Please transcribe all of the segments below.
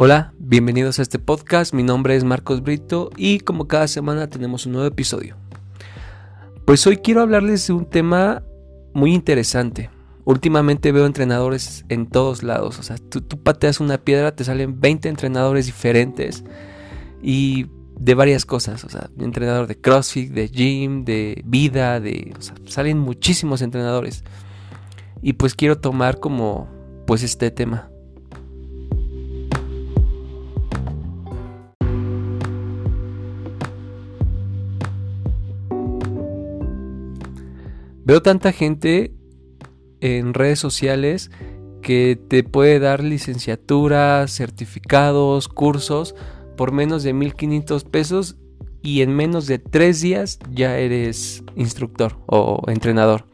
Hola, bienvenidos a este podcast. Mi nombre es Marcos Brito y como cada semana tenemos un nuevo episodio. Pues hoy quiero hablarles de un tema muy interesante. Últimamente veo entrenadores en todos lados. O sea, tú, pateas una piedra, te salen 20 entrenadores diferentes y de varias cosas. O sea, entrenador de CrossFit, de gym, de vida, de. O sea, salen muchísimos entrenadores. Y pues quiero tomar como pues este tema. Veo tanta gente en redes sociales que te puede dar licenciaturas, certificados, cursos por menos de 1500 pesos y en menos de tres días ya eres instructor o entrenador.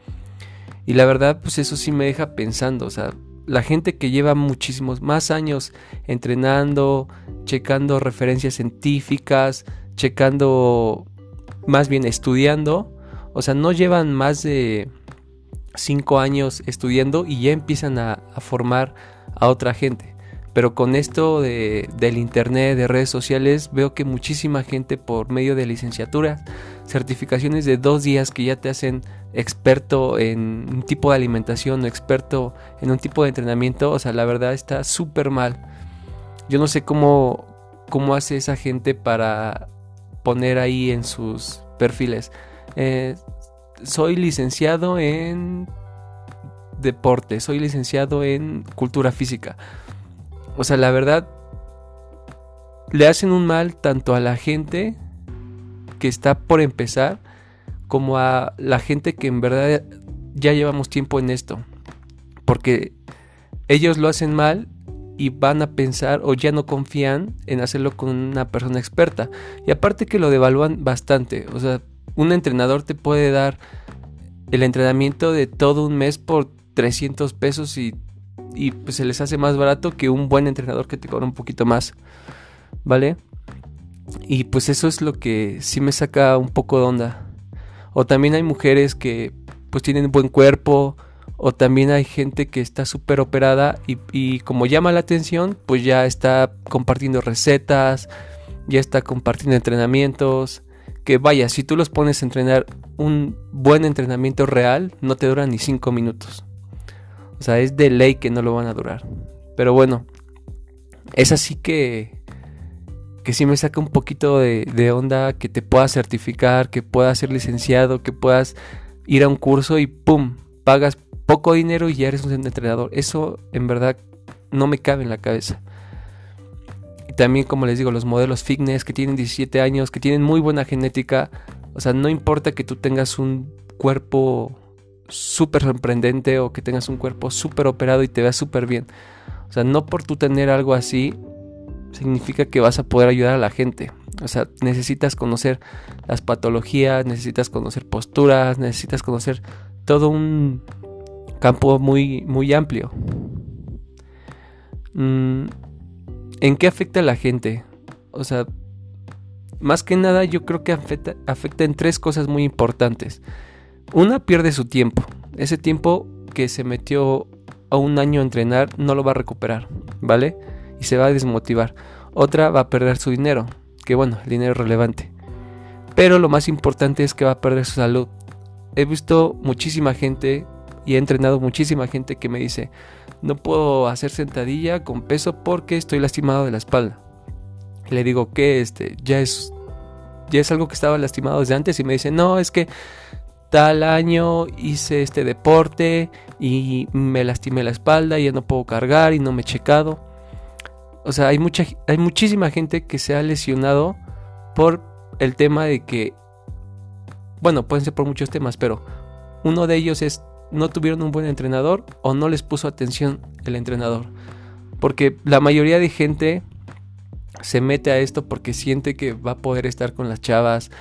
Y la verdad, pues eso sí me deja pensando, o sea, la gente que lleva muchísimos más años entrenando, checando referencias científicas, checando, más bien estudiando, o sea, no llevan más de cinco años estudiando y ya empiezan a, formar a otra gente. Pero con esto de, del internet, de redes sociales, veo que muchísima gente por medio de licenciaturas, certificaciones de dos días que ya te hacen experto en un tipo de alimentación o experto en un tipo de entrenamiento, o sea, la verdad está súper mal. Yo no sé cómo, cómo hace esa gente para poner ahí en sus perfiles. Eh, soy licenciado en deporte, soy licenciado en cultura física. O sea, la verdad, le hacen un mal tanto a la gente que está por empezar como a la gente que en verdad ya llevamos tiempo en esto. Porque ellos lo hacen mal y van a pensar o ya no confían en hacerlo con una persona experta. Y aparte que lo devalúan bastante. O sea, un entrenador te puede dar el entrenamiento de todo un mes por 300 pesos y, pues se les hace más barato que un buen entrenador que te cobra un poquito más. ¿Vale? Y pues eso es lo que sí me saca un poco de onda. O también hay mujeres que pues tienen buen cuerpo. O también hay gente que está súper operada y, y como llama la atención, pues ya está compartiendo recetas, ya está compartiendo entrenamientos que vaya, si tú los pones a entrenar un buen entrenamiento real, no te dura ni 5 minutos. O sea, es de ley que no lo van a durar. Pero bueno, es así que, que sí me saca un poquito de, de onda que te puedas certificar, que puedas ser licenciado, que puedas ir a un curso y ¡pum! Pagas poco dinero y ya eres un entrenador. Eso en verdad no me cabe en la cabeza también, como les digo, los modelos fitness que tienen 17 años, que tienen muy buena genética. O sea, no importa que tú tengas un cuerpo súper sorprendente o que tengas un cuerpo súper operado y te veas súper bien. O sea, no por tú tener algo así significa que vas a poder ayudar a la gente. O sea, necesitas conocer las patologías, necesitas conocer posturas, necesitas conocer todo un campo muy, muy amplio. Mm, ¿En qué afecta a la gente? O sea, más que nada yo creo que afecta, en tres cosas muy importantes. Una pierde su tiempo. Ese tiempo que se metió a un año a entrenar no lo va a recuperar, ¿vale? Y se va a desmotivar. Otra va a perder su dinero, que bueno, el dinero es relevante. Pero lo más importante es que va a perder su salud. He visto muchísima gente y he entrenado muchísima gente que me dice, no puedo hacer sentadilla con peso porque estoy lastimado de la espalda. Le digo que este ya es ya es algo que estaba lastimado desde antes y me dice, "No, es que tal año hice este deporte y me lastimé la espalda y ya no puedo cargar y no me he checado." O sea, hay mucha hay muchísima gente que se ha lesionado por el tema de que bueno, pueden ser por muchos temas, pero uno de ellos es no tuvieron un buen entrenador o no les puso atención el entrenador. Porque la mayoría de gente se mete a esto porque siente que va a poder estar con las chavas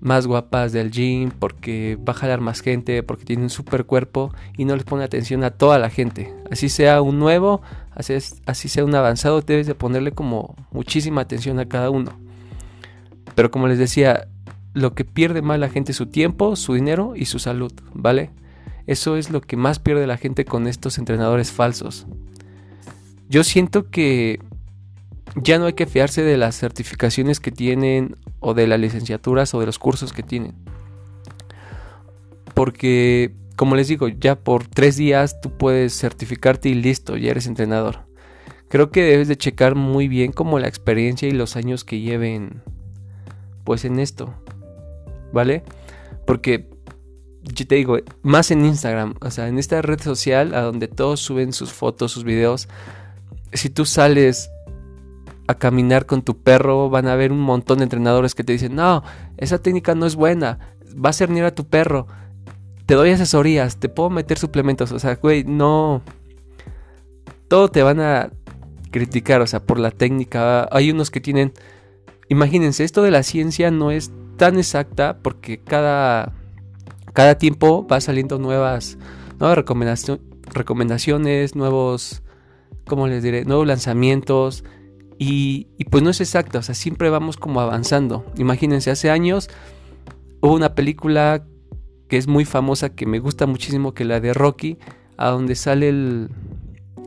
más guapas del gym, porque va a jalar más gente, porque tiene un super cuerpo y no les pone atención a toda la gente. Así sea un nuevo, así, así sea un avanzado, debes de ponerle como muchísima atención a cada uno. Pero como les decía, lo que pierde más la gente es su tiempo, su dinero y su salud, ¿vale? Eso es lo que más pierde la gente con estos entrenadores falsos. Yo siento que ya no hay que fiarse de las certificaciones que tienen o de las licenciaturas o de los cursos que tienen. Porque, como les digo, ya por tres días tú puedes certificarte y listo, ya eres entrenador. Creo que debes de checar muy bien como la experiencia y los años que lleven pues en esto. ¿Vale? Porque yo te digo, más en Instagram, o sea, en esta red social a donde todos suben sus fotos, sus videos, si tú sales a caminar con tu perro, van a haber un montón de entrenadores que te dicen, no, esa técnica no es buena, va a cernir a tu perro, te doy asesorías, te puedo meter suplementos, o sea, güey, no, todo te van a criticar, o sea, por la técnica, hay unos que tienen, imagínense, esto de la ciencia no es tan exacta porque cada, cada tiempo va saliendo nuevas, recomendaciones, nuevos, ¿cómo les diré? Nuevos lanzamientos, y, pues no es exacto, o sea, siempre vamos como avanzando. Imagínense, hace años hubo una película que es muy famosa, que me gusta muchísimo, que la de Rocky, a donde sale el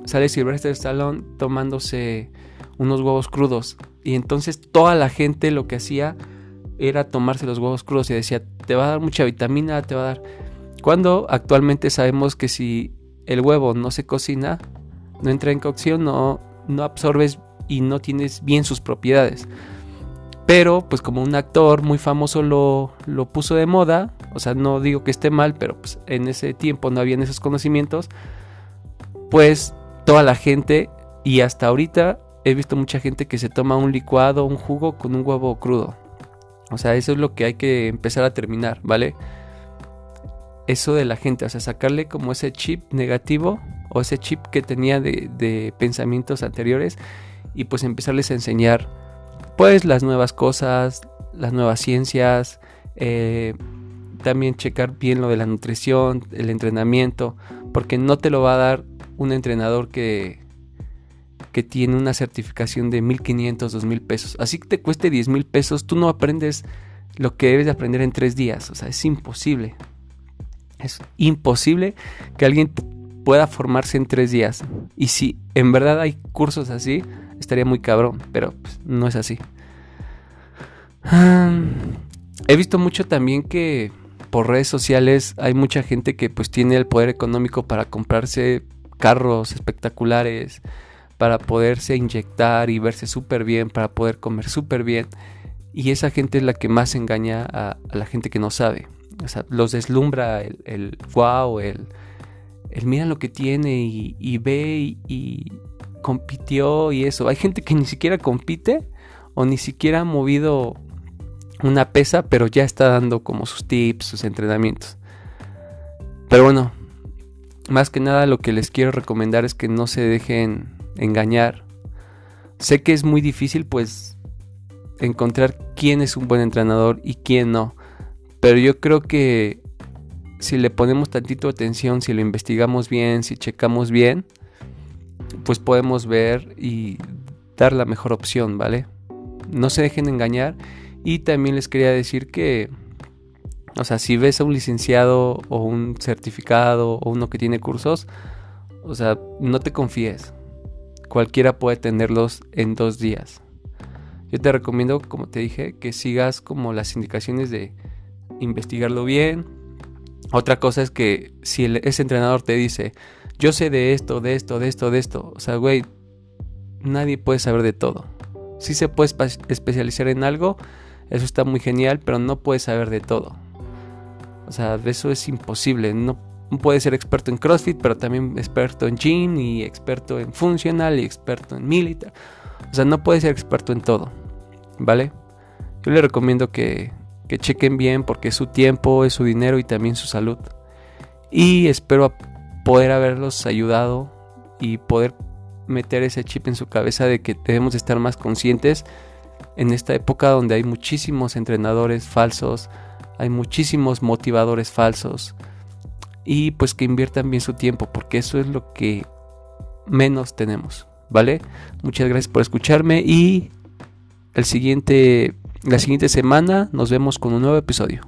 sale Sylvester Stallone tomándose unos huevos crudos. Y entonces toda la gente lo que hacía era tomarse los huevos crudos y decía, te va a dar mucha vitamina, te va a dar... Cuando actualmente sabemos que si el huevo no se cocina, no entra en cocción, no, no absorbes y no tienes bien sus propiedades. Pero pues como un actor muy famoso lo, lo puso de moda, o sea, no digo que esté mal, pero pues en ese tiempo no habían esos conocimientos, pues toda la gente y hasta ahorita he visto mucha gente que se toma un licuado, un jugo con un huevo crudo. O sea, eso es lo que hay que empezar a terminar, ¿vale? Eso de la gente, o sea, sacarle como ese chip negativo o ese chip que tenía de, de pensamientos anteriores y pues empezarles a enseñar pues las nuevas cosas, las nuevas ciencias, eh, también checar bien lo de la nutrición, el entrenamiento, porque no te lo va a dar un entrenador que, que tiene una certificación de 1500, 2000 pesos. Así que te cueste 10 mil pesos, tú no aprendes lo que debes de aprender en tres días. O sea, es imposible. Es imposible que alguien pueda formarse en tres días. Y si en verdad hay cursos así, estaría muy cabrón, pero pues, no es así. he visto mucho también que por redes sociales hay mucha gente que pues tiene el poder económico para comprarse carros espectaculares, para poderse inyectar y verse súper bien, para poder comer súper bien. Y esa gente es la que más engaña a, la gente que no sabe. O sea, los deslumbra el, wow, el, el mira lo que tiene y, ve y, compitió y eso. Hay gente que ni siquiera compite o ni siquiera ha movido una pesa, pero ya está dando como sus tips, sus entrenamientos. Pero bueno, más que nada lo que les quiero recomendar es que no se dejen engañar. Sé que es muy difícil pues encontrar quién es un buen entrenador y quién no. Pero yo creo que si le ponemos tantito atención, si lo investigamos bien, si checamos bien, pues podemos ver y dar la mejor opción, ¿vale? No se dejen engañar. Y también les quería decir que, o sea, si ves a un licenciado o un certificado o uno que tiene cursos, o sea, no te confíes. Cualquiera puede tenerlos en dos días. Yo te recomiendo, como te dije, que sigas como las indicaciones de investigarlo bien. Otra cosa es que si ese entrenador te dice, yo sé de esto, de esto, de esto, de esto. O sea, güey, nadie puede saber de todo. Si se puede especializar en algo, eso está muy genial, pero no puedes saber de todo. O sea, eso es imposible. No puedes ser experto en CrossFit, pero también experto en gym y experto en funcional y experto en militar. O sea, no puedes ser experto en todo. ¿Vale? Yo le recomiendo que, que chequen bien porque es su tiempo, es su dinero y también su salud. Y espero poder haberlos ayudado y poder meter ese chip en su cabeza de que debemos estar más conscientes en esta época donde hay muchísimos entrenadores falsos, hay muchísimos motivadores falsos y pues que inviertan bien su tiempo porque eso es lo que menos tenemos, ¿vale? Muchas gracias por escucharme y el siguiente la siguiente semana nos vemos con un nuevo episodio.